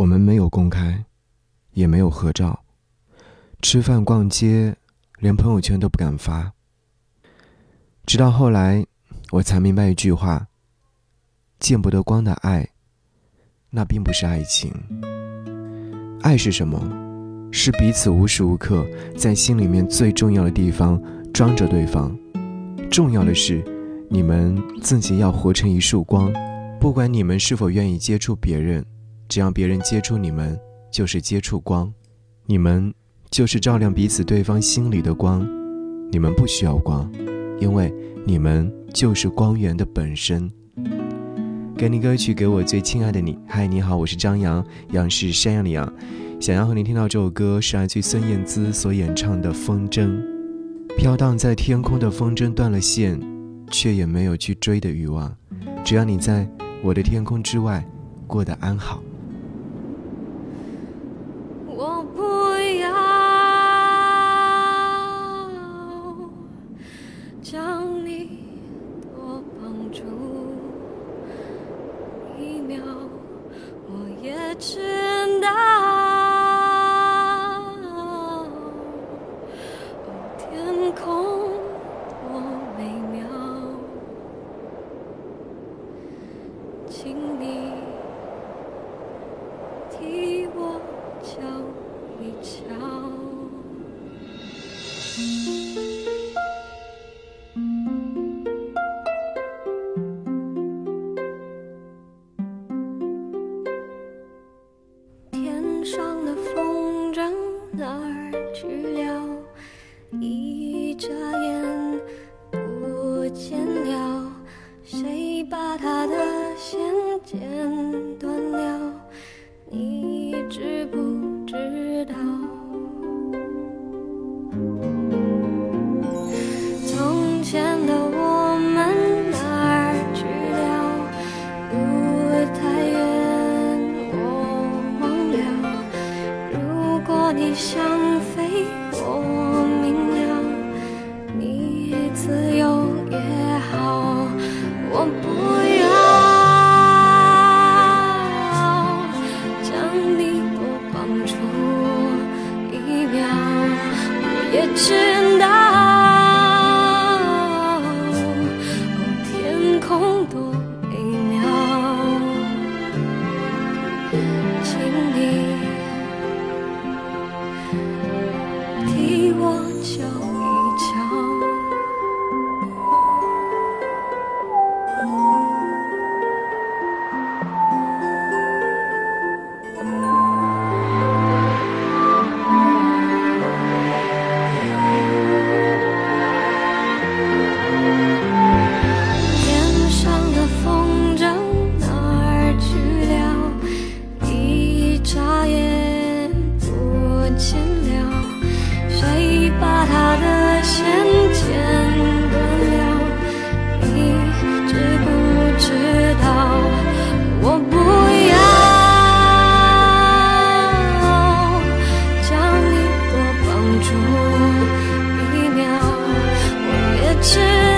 我们没有公开，也没有合照，吃饭逛街，连朋友圈都不敢发。直到后来，我才明白一句话：见不得光的爱，那并不是爱情。爱是什么？是彼此无时无刻在心里面最重要的地方装着对方。重要的是，你们自己要活成一束光，不管你们是否愿意接触别人。只要别人接触你们，就是接触光，你们就是照亮彼此对方心里的光。你们不需要光，因为你们就是光源的本身。给你歌曲，给我最亲爱的你。嗨，你好，我是张扬，杨是山羊的羊。想要和你听到这首歌，是来自孙燕姿所演唱的《风筝》。飘荡在天空的风筝断了线，却也没有去追的欲望。只要你在我的天空之外，过得安好。我不要将你多绑住一秒我也知天上的风筝哪儿去了一眨眼不见了谁把它的线剪断了？你知不知你想飞，我明了，你自由也好，我不要将你多绑住一秒，我也知道。是